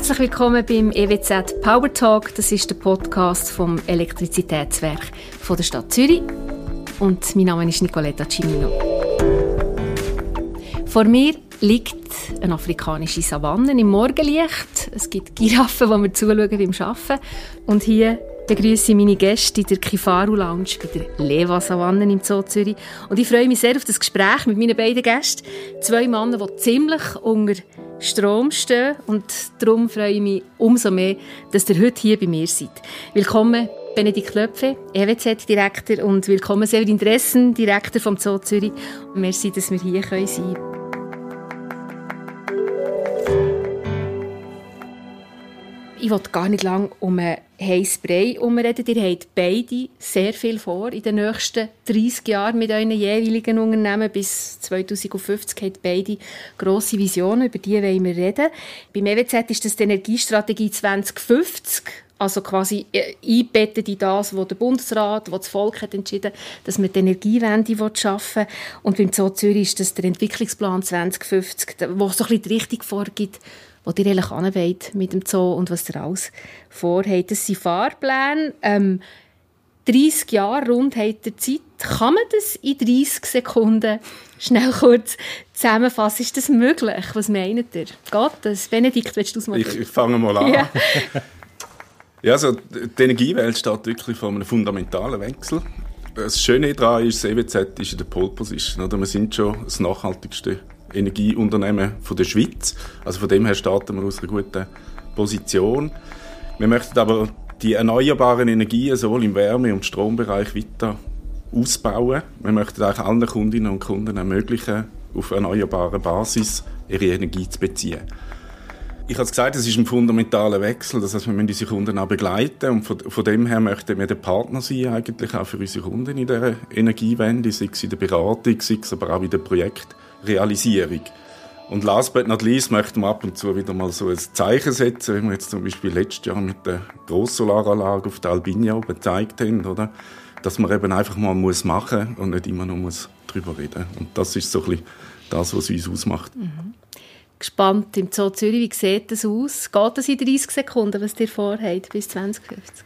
Herzlich willkommen beim EWZ Power Talk. Das ist der Podcast vom Elektrizitätswerk von der Stadt Zürich. Und mein Name ist Nicoletta Cimino. Vor mir liegt eine afrikanische Savanne im Morgenlicht. Es gibt Giraffen, die mir zuschauen beim Arbeiten. Und hier begrüße ich meine Gäste in der Kifaru Lounge bei der Leva Savanne im Zoo Zürich. Und ich freue mich sehr auf das Gespräch mit meinen beiden Gästen. Zwei Männer, die ziemlich unter Strom stehen. Und darum freue ich mich umso mehr, dass ihr heute hier bei mir seid. Willkommen Benedikt Löpfe, EWZ-Direktor und willkommen Severin Dressen, Direktor vom Zoo Zürich. Und merci, dass wir hier sein können. Ich wollte gar nicht lange um einen heißen Brei herumreden. Ihr habt beide sehr viel vor in den nächsten 30 Jahren mit euren jeweiligen Unternehmen. Bis 2050 habt beide grosse Visionen, über die wollen wir reden. Beim EWZ ist das die Energiestrategie 2050. Also quasi äh, einbettet in das, was der Bundesrat, was das Volk hat entschieden, dass man die Energiewende schaffen will. Und beim Zoo Zürich ist das der Entwicklungsplan 2050, der so ein bisschen die Richtung vorgibt, wo ihr eigentlich anwollt mit dem Zoo und was ihr alles vorhabt. Das sind Fahrpläne. Ähm, 30 Jahre rund habt ihr Zeit. Kann man das in 30 Sekunden schnell kurz zusammenfassen? Ist das möglich? Was meint ihr? Geht das? Benedikt, willst du es mal Ich, ich fange mal an. Ja. ja, also die Energiewelt steht wirklich vor einem fundamentalen Wechsel. Das Schöne daran ist, das EWZ ist in der Pole Position. Oder? Wir sind schon das nachhaltigste Energieunternehmen von der Schweiz. Also von dem her starten wir aus einer guten Position. Wir möchten aber die erneuerbaren Energien sowohl im Wärme- und Strombereich weiter ausbauen. Wir möchten eigentlich allen Kundinnen und Kunden ermöglichen, auf erneuerbarer Basis ihre Energie zu beziehen. Ich habe gesagt, es ist ein fundamentaler Wechsel, das heißt, wir müssen unsere Kunden auch begleiten und von, von, dem her möchten wir der Partner sein, eigentlich auch für unsere Kunden in dieser Energiewende, sei es in der Beratung, sei es aber auch in der Projekt Realisierung. Und last but not least möchten wir ab und zu wieder mal so ein Zeichen setzen, wie wir jetzt zum Beispiel letztes Jahr mit der Grosssolaranlage auf der Albinia oben gezeigt haben, oder? Dass man eben einfach mal muss machen und nicht immer nur muss drüber reden. Und das ist so ein bisschen das, was uns ausmacht. Mhm. Gespannt im Zoo Zürich, wie sieht das aus? Geht das in 30 Sekunden, was ihr vorhabt bis 2050?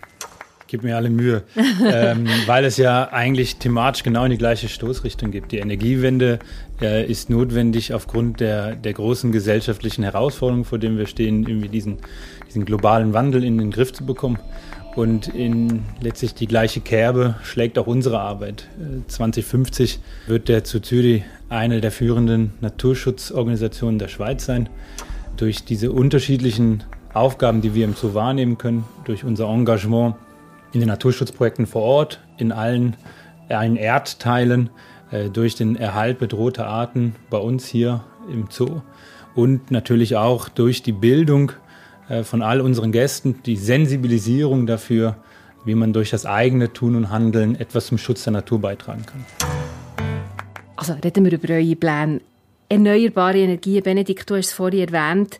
gebe mir alle Mühe, ähm, weil es ja eigentlich thematisch genau in die gleiche Stoßrichtung gibt. Die Energiewende äh, ist notwendig aufgrund der, der großen gesellschaftlichen Herausforderungen, vor denen wir stehen, irgendwie diesen, diesen globalen Wandel in den Griff zu bekommen. Und in letztlich die gleiche Kerbe schlägt auch unsere Arbeit. 2050 äh, wird der zu Zürich eine der führenden Naturschutzorganisationen der Schweiz sein. Durch diese unterschiedlichen Aufgaben, die wir im Zoo wahrnehmen können, durch unser Engagement in den Naturschutzprojekten vor Ort, in allen, allen Erdteilen, durch den Erhalt bedrohter Arten bei uns hier im Zoo und natürlich auch durch die Bildung äh, von all unseren Gästen, die Sensibilisierung dafür, wie man durch das eigene Tun und Handeln etwas zum Schutz der Natur beitragen kann. Also reden wir über eure Pläne. Erneuerbare Energien, Benedikt, du hast es vorhin erwähnt.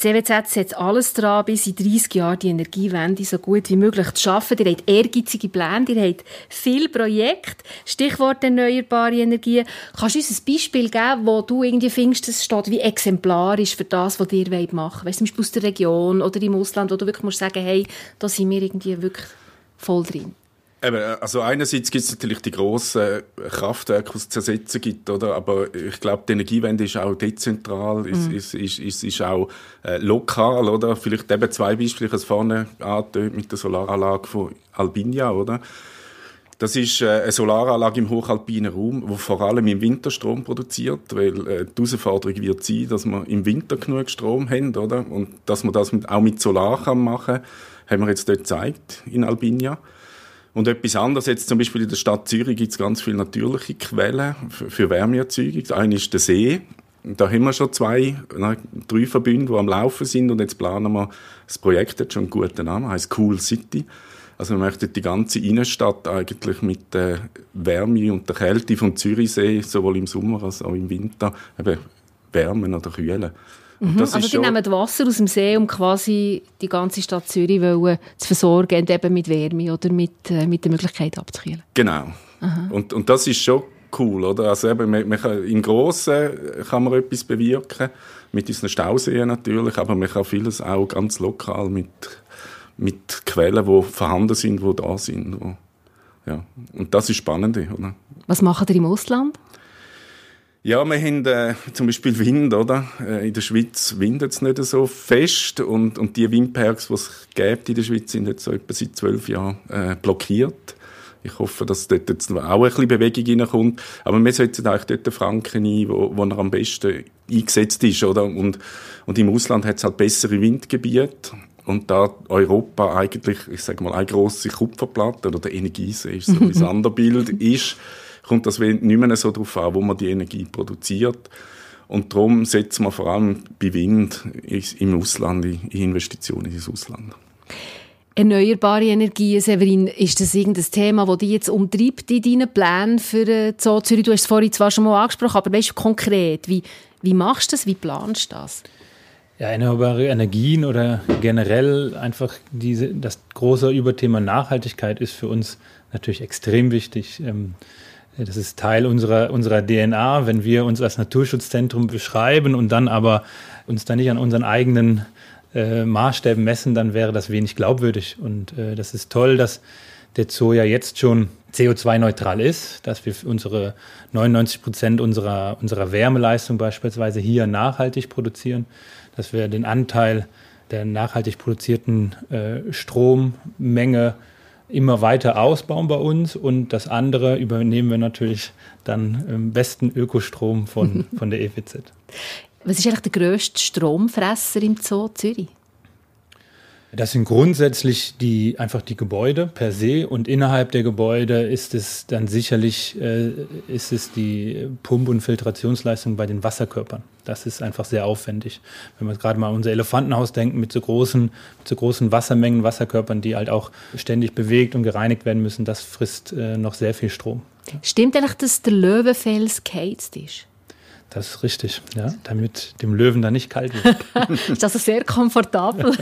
CWZ setzt alles daran, bis in 30 Jahren die Energiewende so gut wie möglich zu schaffen. Ihr habt ehrgeizige Pläne, ihr habt viele Projekte. Stichwort erneuerbare Energien. Kannst du uns ein Beispiel geben, wo du irgendwie findest, das steht wie exemplarisch für das, was ihr machen wollt? Weißt, zum Beispiel aus der Region oder im Ausland, wo du wirklich musst sagen, hey, da sind wir irgendwie wirklich voll drin. Eben, also einerseits gibt es natürlich die grossen Kraftwerke, die es zu ersetzen gibt, oder? aber ich glaube, die Energiewende ist auch dezentral, mhm. ist, ist, ist, ist auch äh, lokal. Oder? Vielleicht eben zwei Beispiele, ich habe es vorne angetönt mit der Solaranlage von Albinia. Oder? Das ist äh, eine Solaranlage im hochalpinen Raum, die vor allem im Winter Strom produziert, weil äh, die Herausforderung wird sein, dass wir im Winter genug Strom haben oder? und dass man das mit, auch mit Solar kann machen kann, haben wir jetzt dort gezeigt in Albinia. Und etwas anderes, jetzt zum Beispiel in der Stadt Zürich gibt es ganz viele natürliche Quellen für, Wärmeerzeugung. Eine ist der See. Da haben wir schon zwei, drei Verbünde, die am Laufen sind und jetzt planen wir, das Projekt hat schon einen guten Namen, heißt Cool City. Also wir möchten die ganze Innenstadt eigentlich mit der Wärme und der Kälte vom Zürichsee, sowohl im Sommer als auch im Winter, eben wärmen oder kühlen. Mhm. Also die nehmen Wasser aus dem See, um quasi die ganze Stadt Zürich wollen, zu versorgen, eben mit Wärme oder mit, äh, mit der Möglichkeit abzukühlen. Genau. Und, und das ist schon cool, oder? Also eben, man, man kann, im Grossen kann man etwas bewirken, mit unseren Stauseen natürlich, aber man kann vieles auch ganz lokal mit, mit Quellen, die vorhanden sind, die da sind. Wo, ja. Und das ist spannend, oder? Was macht ihr im Ausland? Ja, wir haben äh, zum Beispiel Wind, oder? Äh, in der Schweiz windet es nicht so fest und, und die Windparks, die es gibt in der Schweiz, sind jetzt so etwa seit zwölf Jahren äh, blockiert. Ich hoffe, dass dort jetzt auch ein bisschen Bewegung reinkommt. Aber wir setzen eigentlich dort den Franken ein, wo, wo er am besten eingesetzt ist, oder? Und, und im Ausland hat es halt bessere Windgebiete. Und da Europa eigentlich, ich sage mal, eine grosse Kupferplatte oder der Energiesee ist so ein anderes Bild ist, kommt das nicht mehr so darauf an, wo man die Energie produziert. Und darum setzen wir vor allem bei Wind im Ausland, in Investitionen ins Ausland. Erneuerbare Energien, Severin, ist das irgendein Thema, das dich jetzt umtreibt in deinen Plänen für die Zoo Zürich? Du hast es vorhin zwar schon mal angesprochen, aber weißt du konkret, wie, wie machst du das, wie planst du das? Ja, erneuerbare Energien oder generell einfach diese, das große Überthema Nachhaltigkeit ist für uns natürlich extrem wichtig. Ähm, das ist Teil unserer, unserer DNA, wenn wir uns als Naturschutzzentrum beschreiben und dann aber uns dann nicht an unseren eigenen äh, Maßstäben messen, dann wäre das wenig glaubwürdig. Und äh, das ist toll, dass der Zoo ja jetzt schon CO2-neutral ist, dass wir unsere 99 Prozent unserer, unserer Wärmeleistung beispielsweise hier nachhaltig produzieren, dass wir den Anteil der nachhaltig produzierten äh, Strommenge immer weiter ausbauen bei uns und das andere übernehmen wir natürlich dann im besten Ökostrom von, von der EWZ. Was ist eigentlich der grösste Stromfresser im Zoo Zürich? Das sind grundsätzlich die, einfach die Gebäude per se und innerhalb der Gebäude ist es dann sicherlich äh, ist es die Pump- und Filtrationsleistung bei den Wasserkörpern. Das ist einfach sehr aufwendig. Wenn wir gerade mal an unser Elefantenhaus denken mit so großen, mit so großen Wassermengen, Wasserkörpern, die halt auch ständig bewegt und gereinigt werden müssen, das frisst äh, noch sehr viel Strom. Stimmt eigentlich, dass der Löwenfels geheizt ist? Das ist richtig, ja, damit dem Löwen da nicht kalt wird. ist also sehr komfortabel.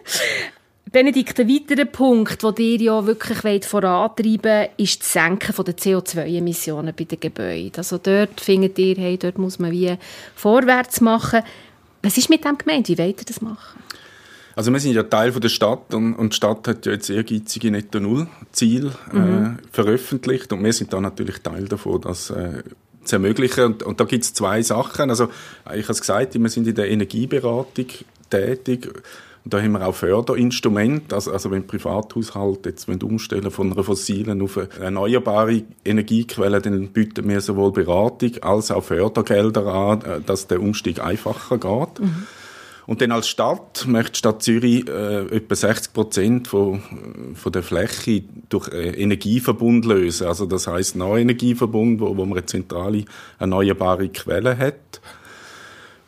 Benedikt, ein weiterer Punkt, den ihr ja wirklich vorantreiben wollt, ist das Senken der CO2-Emissionen bei den Gebäuden. Also dort findet ihr, hey, dort muss man wie vorwärts machen. Was ist mit dem gemeint? Wie wollt ihr das machen? Also wir sind ja Teil von der Stadt und, und die Stadt hat ja jetzt ehrgeizige Netto-Null-Ziel äh, mhm. veröffentlicht und wir sind da natürlich Teil davon, dass äh, zu ermöglichen. Und, und da gibt es zwei Sachen. Also, ich habe es gesagt, wir sind in der Energieberatung tätig. Und da haben wir auch Förderinstrumente. Also, also wenn Privathaushalte jetzt umstellen von einer fossilen auf eine erneuerbare Energiequelle, dann bieten wir sowohl Beratung als auch Fördergelder an, äh, dass der Umstieg einfacher geht. Mhm. Und dann als Stadt möchte die Stadt Zürich äh, etwa 60 Prozent von, von der Fläche durch äh, Energieverbund lösen. Also das heißt Neuenergieverbund, wo, wo man eine zentrale erneuerbare Quelle hat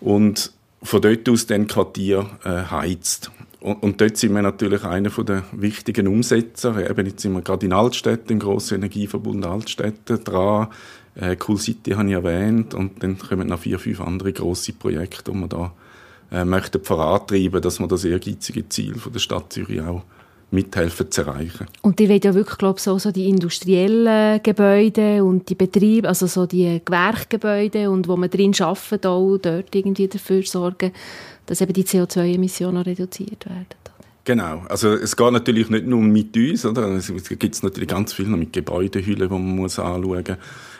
und von dort aus dann Quartier äh, heizt. Und, und, dort sind wir natürlich einer der wichtigen Umsetzer. Eben jetzt sind wir gerade in Altstädten, im grossen Energieverbund Altstädten dran. Äh, cool City habe ich erwähnt und dann kommen noch vier, fünf andere grosse Projekte, die wir da äh, möchten vorantreiben, dass wir das ehrgeizige Ziel von der Stadt Zürich auch mithelfen zu erreichen. Und die wollen ja wirklich, glaube ich, so, so die industriellen Gebäude und die Betriebe, also so die Gewerkgebäude und wo man drin arbeitet, auch dort irgendwie dafür sorgen, dass eben die CO2-Emissionen reduziert werden. Genau, also es geht natürlich nicht nur mit uns, oder? Es gibt natürlich ganz viel noch mit Gebäudehüllen, die man muss anschauen muss.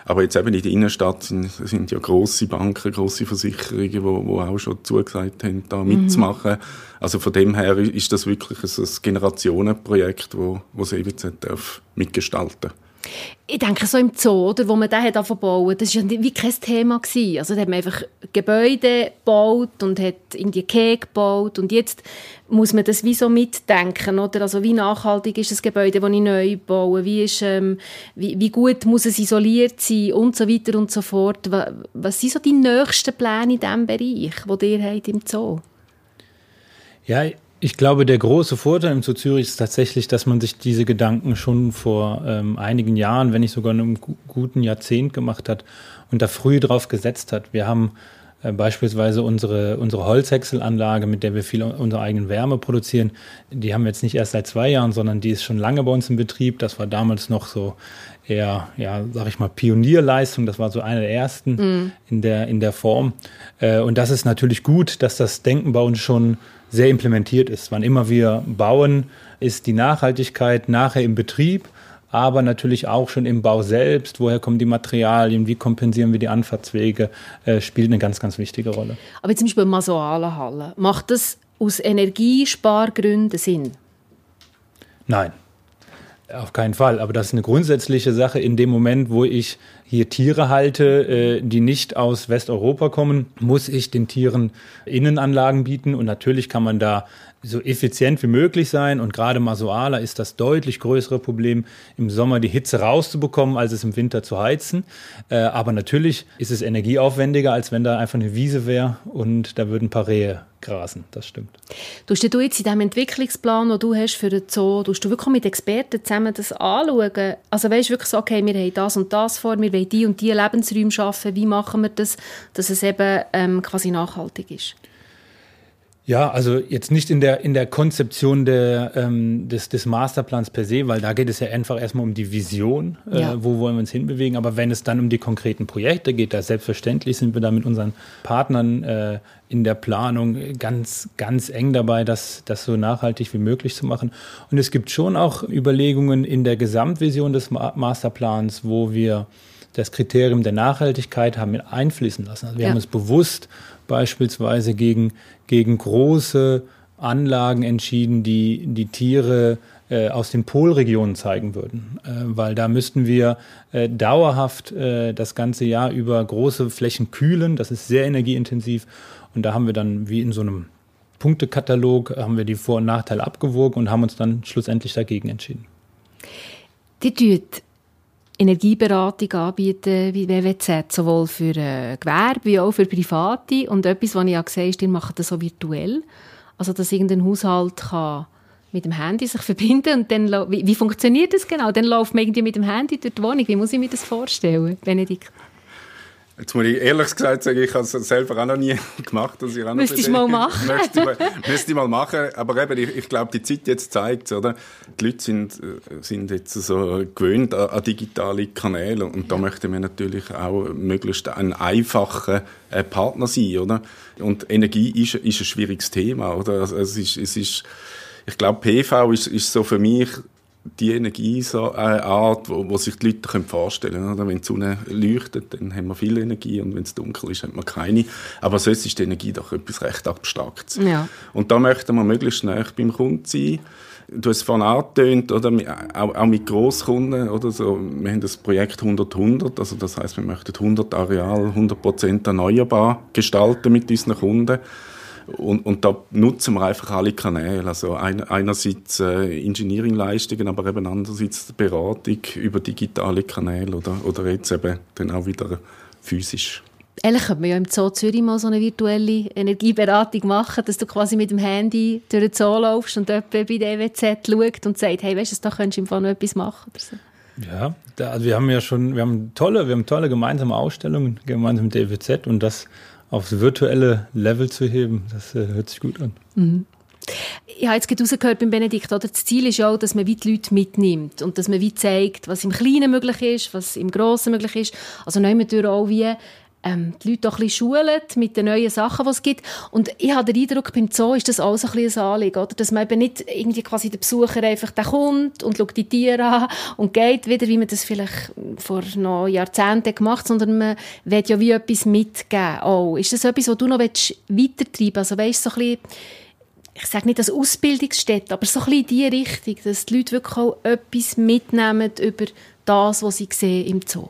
Aber jetzt eben in der Innenstadt sind, sind ja grosse Banken, grosse Versicherungen, die wo, wo auch schon zugesagt haben, da mhm. mitzumachen. Also von dem her ist das wirklich ein, ein Generationenprojekt, wo, wo das EWZ darf mitgestalten darf. Ich denke, so im Zoo, oder, wo man den hat bauen, das war wie kein Thema. Gewesen. Also da hat man einfach Gebäude gebaut und hat in die Käse gebaut und jetzt muss man das wie so mitdenken, oder? Also wie nachhaltig ist das Gebäude, das ich neu baue? Wie, ist, ähm, wie, wie, gut muss es isoliert sein? Und so weiter und so fort. Was, was sind so die nächsten Pläne in diesem Bereich, die ihr habt im Zoo? Ja, ich glaube, der große Vorteil Zoo Zürich ist tatsächlich, dass man sich diese Gedanken schon vor ähm, einigen Jahren, wenn nicht sogar einem guten Jahrzehnt gemacht hat und da früh drauf gesetzt hat. Wir haben beispielsweise unsere, unsere Holzhäckselanlage, mit der wir viel unsere eigenen Wärme produzieren, die haben wir jetzt nicht erst seit zwei Jahren, sondern die ist schon lange bei uns im Betrieb. Das war damals noch so eher, ja, sag ich mal, Pionierleistung. Das war so eine der ersten mm. in, der, in der Form. Äh, und das ist natürlich gut, dass das Denken bei uns schon sehr implementiert ist. Wann immer wir bauen, ist die Nachhaltigkeit nachher im Betrieb aber natürlich auch schon im Bau selbst. Woher kommen die Materialien? Wie kompensieren wir die Anfahrtswege? Äh, spielt eine ganz, ganz wichtige Rolle. Aber zum Beispiel Masoalenhalle, macht das aus Energiespargründen Sinn? Nein. Auf keinen Fall. Aber das ist eine grundsätzliche Sache. In dem Moment, wo ich hier Tiere halte, äh, die nicht aus Westeuropa kommen, muss ich den Tieren Innenanlagen bieten. Und natürlich kann man da so effizient wie möglich sein. Und gerade Masoala ist das deutlich größere Problem, im Sommer die Hitze rauszubekommen, als es im Winter zu heizen. Äh, aber natürlich ist es energieaufwendiger, als wenn da einfach eine Wiese wäre und da würden ein paar Rehe grasen. Das stimmt. Du du jetzt in diesem Entwicklungsplan, den du hast für den Zoo, du wirklich mit Experten zusammen das anschauen? Also weißt du wirklich so, okay, wir haben das und das vor, wir wollen die und die Lebensräume schaffen. Wie machen wir das, dass es eben ähm, quasi nachhaltig ist? Ja, also jetzt nicht in der, in der Konzeption der, ähm, des, des Masterplans per se, weil da geht es ja einfach erstmal um die Vision, äh, ja. wo wollen wir uns hinbewegen. Aber wenn es dann um die konkreten Projekte geht, da selbstverständlich sind wir da mit unseren Partnern äh, in der Planung ganz, ganz eng dabei, das, das so nachhaltig wie möglich zu machen. Und es gibt schon auch Überlegungen in der Gesamtvision des Masterplans, wo wir das Kriterium der Nachhaltigkeit haben einfließen lassen. Also wir ja. haben uns bewusst beispielsweise gegen, gegen große Anlagen entschieden, die die Tiere äh, aus den Polregionen zeigen würden, äh, weil da müssten wir äh, dauerhaft äh, das ganze Jahr über große Flächen kühlen. Das ist sehr energieintensiv und da haben wir dann wie in so einem Punktekatalog haben wir die Vor- und Nachteile abgewogen und haben uns dann schlussendlich dagegen entschieden. Die tut Energieberatung anbieten wie WWZ, sowohl für äh, Gewerbe wie auch für Private. Und etwas, was ich auch gesehen ist, die machen das so virtuell. Also, dass irgendein Haushalt kann mit dem Handy sich verbinden und dann, wie, wie funktioniert das genau? Dann läuft man irgendwie mit dem Handy durch die Wohnung. Wie muss ich mir das vorstellen, Benedikt? Jetzt muss ich ehrlich gesagt sagen, ich habe es selber auch noch nie gemacht. Dass ich auch Müsste ich mal machen. Müsste ich mal, müsste ich mal machen. Aber eben, ich, ich glaube, die Zeit jetzt zeigt oder? Die Leute sind, sind jetzt so gewöhnt an, an digitale Kanäle und da möchten wir natürlich auch möglichst ein einfacher äh, Partner sein, oder? Und Energie ist, ist ein schwieriges Thema, oder? Also es ist, es ist, ich glaube, PV ist, ist so für mich die Energieart, wo, wo sich die Leute können vorstellen können. Wenn die Sonne leuchtet, dann haben wir viel Energie und wenn es dunkel ist, hat man keine. Aber sonst ist die Energie doch etwas recht Abstraktes. Ja. Und da möchten wir möglichst schnell beim Kunden sein. Du hast es vorhin angetönt, oder? Auch, auch mit Grosskunden, oder so. Wir haben das Projekt 100-100, also das heißt, wir möchten 100 Areal 100% erneuerbar gestalten mit unseren Kunden. Und, und da nutzen wir einfach alle Kanäle. Also ein, einerseits äh, Engineering-Leistungen, aber eben andererseits Beratung über digitale Kanäle oder, oder jetzt eben dann auch wieder physisch. Ehrlich könnte man ja im Zoo Zürich mal so eine virtuelle Energieberatung machen, dass du quasi mit dem Handy durch den Zoo laufst und jemand bei der EWZ schaut und sagt, hey, weißt du, da könntest du im Fall noch etwas machen oder so. Ja, da, also wir haben ja schon, wir haben tolle, wir haben tolle gemeinsame Ausstellungen gemeinsam mit der EWZ und das aufs virtuelle Level zu heben, das äh, hört sich gut an. Mhm. Ich habe jetzt gerade rausgehört beim Benedikt, oder? das Ziel ist auch, dass man die Leute mitnimmt und dass man wie zeigt, was im Kleinen möglich ist, was im Grossen möglich ist. Also nehmen wir auch wie ähm, die Leute auch ein bisschen schulen mit den neuen Sachen, die es gibt. Und ich habe den Eindruck, beim Zoo ist das auch ein, bisschen ein Anliegen, oder? dass man eben nicht irgendwie quasi der Besucher einfach da kommt und schaut die Tiere an und geht wieder, wie man das vielleicht vor noch Jahrzehnten gemacht hat, sondern man will ja wie etwas mitgeben. Oh, ist das etwas, was du noch weitertreiben? Also weißt, so ein bisschen ich sage nicht als Ausbildungsstätte, aber so ein bisschen in die Richtung, dass die Leute wirklich auch etwas mitnehmen über das, was sie sehen im Zoo.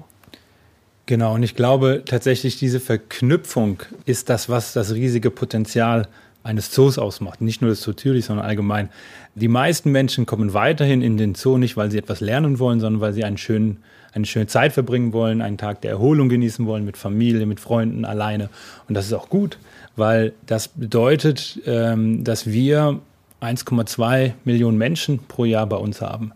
Genau, und ich glaube tatsächlich, diese Verknüpfung ist das, was das riesige Potenzial eines Zoos ausmacht. Nicht nur des Zoo Zürich, sondern allgemein. Die meisten Menschen kommen weiterhin in den Zoo nicht, weil sie etwas lernen wollen, sondern weil sie einen schönen, eine schöne Zeit verbringen wollen, einen Tag der Erholung genießen wollen, mit Familie, mit Freunden, alleine. Und das ist auch gut, weil das bedeutet, ähm, dass wir 1,2 Millionen Menschen pro Jahr bei uns haben,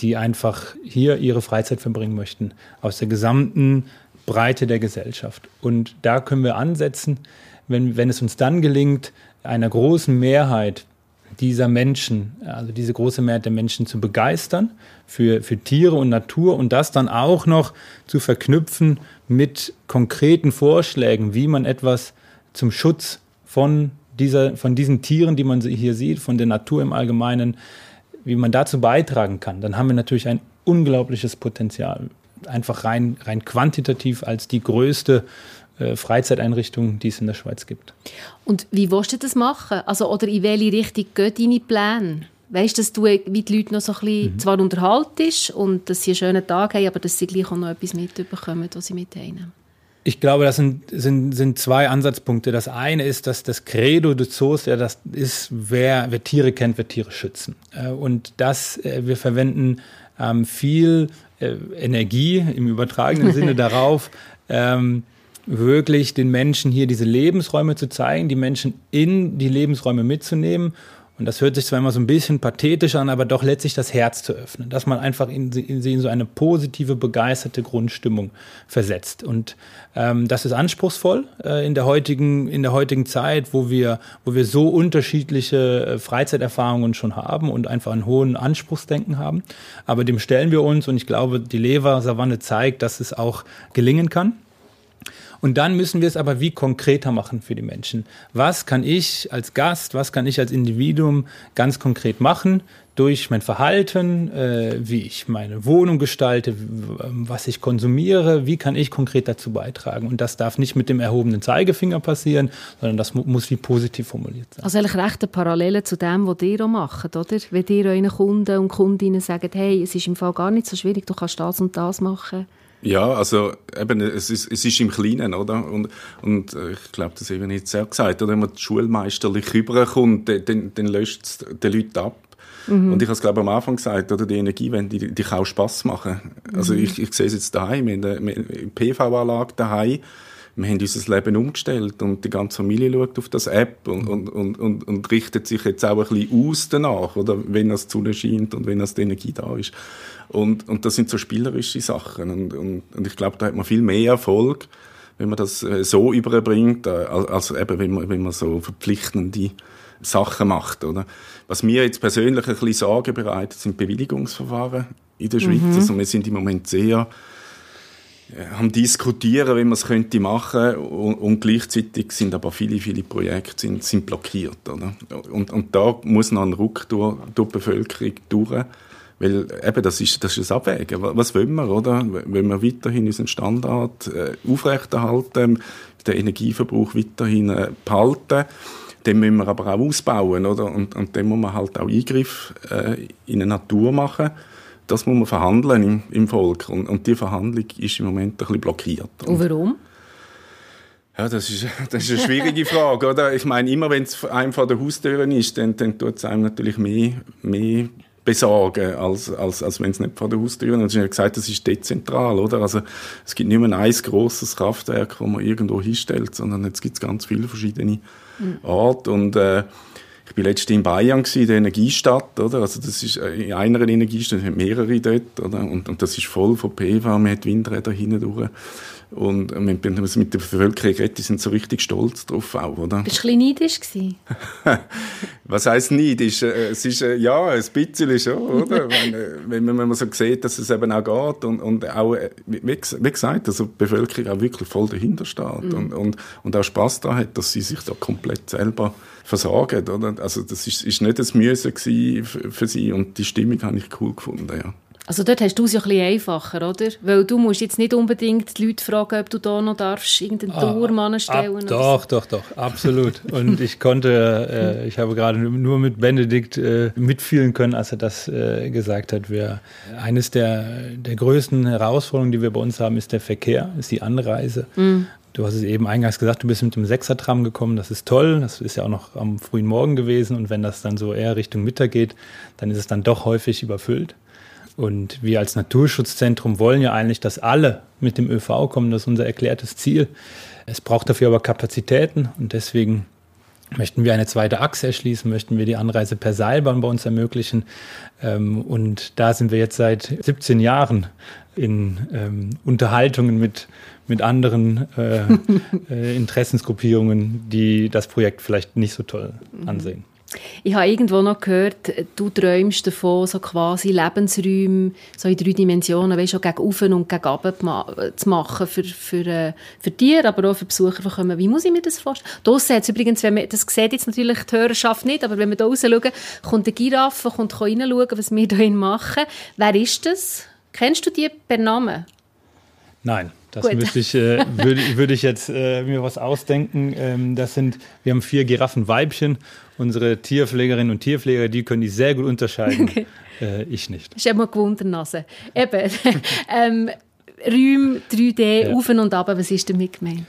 die einfach hier ihre Freizeit verbringen möchten. Aus der gesamten Breite der Gesellschaft. Und da können wir ansetzen, wenn, wenn es uns dann gelingt, einer großen Mehrheit dieser Menschen, also diese große Mehrheit der Menschen zu begeistern für, für Tiere und Natur und das dann auch noch zu verknüpfen mit konkreten Vorschlägen, wie man etwas zum Schutz von, dieser, von diesen Tieren, die man hier sieht, von der Natur im Allgemeinen, wie man dazu beitragen kann, dann haben wir natürlich ein unglaubliches Potenzial. Einfach rein, rein quantitativ als die größte äh, Freizeiteinrichtungen, die es in der Schweiz gibt. Und wie willst du das machen? Also, oder in welche Richtung gehen deine Pläne? Weißt du, dass du wie die Leute noch so ein bisschen mhm. zwar unterhaltest und dass sie einen schönen Tag haben, aber dass sie gleich auch noch etwas mitbekommen, was sie mitnehmen? Ich glaube, das sind, sind, sind zwei Ansatzpunkte. Das eine ist, dass das Credo des Zoos ja das ist, wer, wer Tiere kennt, wird Tiere schützen. Äh, und das, äh, wir verwenden ähm, viel Energie im übertragenen Sinne darauf, ähm, wirklich den Menschen hier diese Lebensräume zu zeigen, die Menschen in die Lebensräume mitzunehmen. Und das hört sich zwar immer so ein bisschen pathetisch an, aber doch letztlich das Herz zu öffnen, dass man einfach in, in sie in so eine positive, begeisterte Grundstimmung versetzt. Und ähm, das ist anspruchsvoll äh, in der heutigen in der heutigen Zeit, wo wir wo wir so unterschiedliche äh, Freizeiterfahrungen schon haben und einfach einen hohen Anspruchsdenken haben. Aber dem stellen wir uns und ich glaube, die Lever Savanne zeigt, dass es auch gelingen kann. Und dann müssen wir es aber wie konkreter machen für die Menschen. Was kann ich als Gast, was kann ich als Individuum ganz konkret machen durch mein Verhalten, äh, wie ich meine Wohnung gestalte, was ich konsumiere, wie kann ich konkret dazu beitragen. Und das darf nicht mit dem erhobenen Zeigefinger passieren, sondern das mu muss wie positiv formuliert sein. Also eigentlich recht eine Parallele zu dem, was ihr auch macht, oder? Wenn ihr euren Kunden und Kundinnen sagt, hey, es ist im Fall gar nicht so schwierig, du kannst das und das machen ja, also eben, es ist, es ist im Kleinen, oder? Und, und äh, ich glaube, das eben jetzt sehr gesagt, oder? wenn man schulmeisterlich rüberkommt, dann, dann löscht es den Leuten ab. Mhm. Und ich habe es, glaube am Anfang gesagt, oder? Die Energiewende, die, die kann auch Spass machen. Also mhm. ich, ich sehe es jetzt daheim, wir haben eine PV-Anlage daheim, wir haben unser Leben umgestellt und die ganze Familie schaut auf das App und, und, und, und, und richtet sich jetzt auch ein bisschen aus danach, oder? Wenn das Sonne scheint und wenn das die Energie da ist. Und, und das sind so spielerische Sachen. Und, und, und ich glaube, da hat man viel mehr Erfolg, wenn man das äh, so überbringt, äh, als eben, wenn man, wenn man so verpflichtende Sachen macht, oder? Was mir jetzt persönlich ein bisschen Sorge bereitet, sind Bewilligungsverfahren in der Schweiz. Mhm. Also wir sind im Moment sehr am diskutieren, wie man es könnte machen und, und, gleichzeitig sind aber viele, viele Projekte sind, sind blockiert. Oder? Und, und da muss noch ein Ruck durch, durch die Bevölkerung durch weil eben, das ist, das ist Abwägen. Was wollen wir, oder? Wenn wir weiterhin unseren Standard äh, aufrechterhalten, den Energieverbrauch weiterhin äh, behalten, dann müssen wir aber auch ausbauen, oder? Und, und dann muss man halt auch Eingriff äh, in die Natur machen. Das muss man verhandeln im, im Volk. Und, und die Verhandlung ist im Moment ein bisschen blockiert. Und warum? Ja, das ist, das ist eine schwierige Frage, oder? Ich meine, immer wenn es einem vor der Haustür ist, dann, dann tut es einem natürlich mehr, mehr besorgen, als, als, als wenn es nicht vor der Haustür ist. Und ich habe gesagt, das ist dezentral, oder? Also, es gibt nicht mehr ein grosses Kraftwerk, das man irgendwo hinstellt, sondern jetzt gibt es ganz viele verschiedene mhm. Orte und, äh, ich bin letztens in Bayern gewesen, in der Energiestadt, oder? Also das ist äh, in einer Energiestadt, sind mehrere dort, oder? Und, und das ist voll von PV, man hat Windräder hinten durch. Und wenn man mit der Bevölkerung redet, die sind so richtig stolz drauf auch, oder? Bist du ein bisschen neidisch Was heisst neidisch? Äh, es ist, äh, ja, ein bisschen schon, oder? wenn, wenn, man, so sieht, dass es eben auch geht und, und auch, wie, gesagt, also die Bevölkerung auch wirklich voll dahinter steht mhm. und, und, und auch Spass da hat, dass sie sich da komplett selber versorgen, oder? Also das ist, ist nicht das Müssen für, für sie und die Stimmung habe ich cool gefunden, ja. Also dort hast du es ja ein bisschen einfacher, oder? Weil du musst jetzt nicht unbedingt die Leute fragen, ob du da noch darfst, irgendeinen ah, Turm stellen. Ab, doch, so. doch, doch, absolut. Und ich konnte, äh, ich habe gerade nur mit Benedikt äh, mitfühlen können, als er das äh, gesagt hat. Wir, eines der, der größten Herausforderungen, die wir bei uns haben, ist der Verkehr, ist die Anreise. Mhm. Du hast es eben eingangs gesagt, du bist mit dem Sechsertram gekommen. Das ist toll. Das ist ja auch noch am frühen Morgen gewesen. Und wenn das dann so eher Richtung Mittag geht, dann ist es dann doch häufig überfüllt. Und wir als Naturschutzzentrum wollen ja eigentlich, dass alle mit dem ÖV kommen. Das ist unser erklärtes Ziel. Es braucht dafür aber Kapazitäten und deswegen möchten wir eine zweite Achse erschließen, möchten wir die Anreise per Seilbahn bei uns ermöglichen. Ähm, und da sind wir jetzt seit 17 Jahren in ähm, Unterhaltungen mit, mit anderen äh, äh, Interessensgruppierungen, die das Projekt vielleicht nicht so toll mhm. ansehen. Ich habe irgendwo noch gehört, du träumst davon, so quasi Lebensräume so in drei Dimensionen, weißt, auch gegen oben und gegen unten zu machen für, für, äh, für Tiere, aber auch für Besucher, die kommen. Wie muss ich mir das vorstellen? Draussen hat übrigens, wenn man, das sieht jetzt natürlich die Hörerschaft nicht, aber wenn wir da raus schauen, kommt eine Giraffe, kommt reinschauen, was wir hier machen. Wer ist das? Kennst du die per Namen? Nein. Das müsste ich, äh, würde, würde ich jetzt äh, mir was ausdenken. Ähm, das sind, wir haben vier Giraffenweibchen. Unsere Tierpflegerinnen und Tierpfleger, die können die sehr gut unterscheiden. Okay. Äh, ich nicht. Das ist immer Gewundernase. Eben, ähm, Räume, 3D, ja. auf und ab, was ist damit gemeint?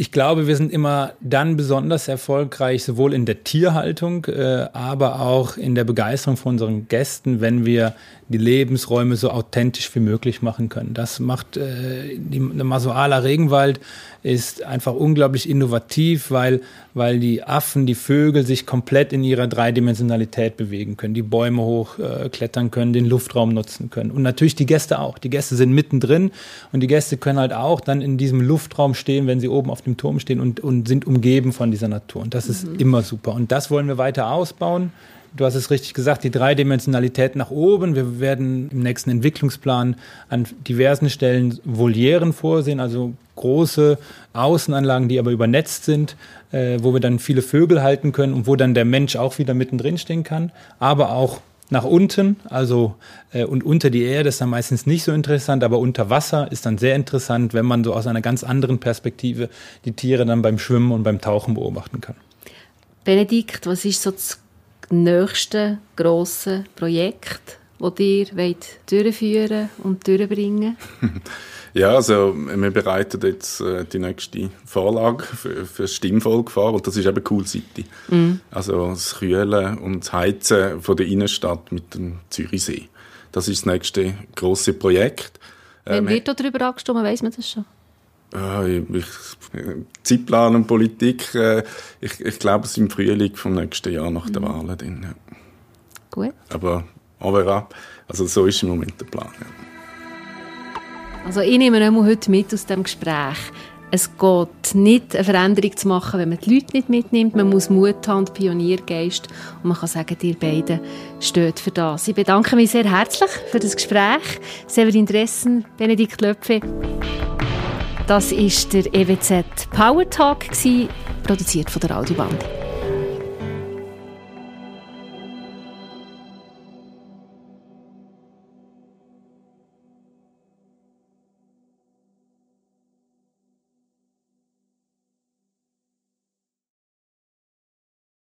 Ich glaube, wir sind immer dann besonders erfolgreich, sowohl in der Tierhaltung, äh, aber auch in der Begeisterung von unseren Gästen, wenn wir die Lebensräume so authentisch wie möglich machen können. Das macht äh, die, der Regenwald ist einfach unglaublich innovativ, weil, weil die Affen, die Vögel sich komplett in ihrer Dreidimensionalität bewegen können, die Bäume hochklettern äh, können, den Luftraum nutzen können. Und natürlich die Gäste auch. Die Gäste sind mittendrin und die Gäste können halt auch dann in diesem Luftraum stehen, wenn sie oben auf dem Turm stehen und, und sind umgeben von dieser Natur. Und das ist mhm. immer super. Und das wollen wir weiter ausbauen. Du hast es richtig gesagt, die Dreidimensionalität nach oben. Wir werden im nächsten Entwicklungsplan an diversen Stellen Volieren vorsehen, also große Außenanlagen, die aber übernetzt sind, äh, wo wir dann viele Vögel halten können und wo dann der Mensch auch wieder mittendrin stehen kann, aber auch nach unten, also äh, und unter die Erde ist dann meistens nicht so interessant, aber unter Wasser ist dann sehr interessant, wenn man so aus einer ganz anderen Perspektive die Tiere dann beim Schwimmen und beim Tauchen beobachten kann. Benedikt, was ist so das nächste grosse Projekt, das ihr durchführen und durchbringen Ja, also wir bereiten jetzt äh, die nächste Vorlage für, für das Stimmvolk vor und das ist eben Cool City. Mm. Also das Kühlen und das Heizen von der Innenstadt mit dem Zürichsee. Das ist das nächste große Projekt. Äh, wird darüber abgestimmt, weiss man das schon? Äh, ich, Zeitplan und Politik, äh, ich, ich glaube, es ist im Frühling vom nächsten Jahr nach der mhm. Wahl. Dann, ja. Gut. Aber on Also so ist im Moment der Plan. Ja. Also ich nehme einmal heute mit aus dem Gespräch. Es geht nicht, eine Veränderung zu machen, wenn man die Leute nicht mitnimmt. Man muss Mut haben und Pioniergeist. Und man kann sagen, ihr beiden steht für das. Ich bedanke mich sehr herzlich für das Gespräch. Severin Dressen, Benedikt Löpfe. Das war der EWZ Power Talk, produziert von der Radioband.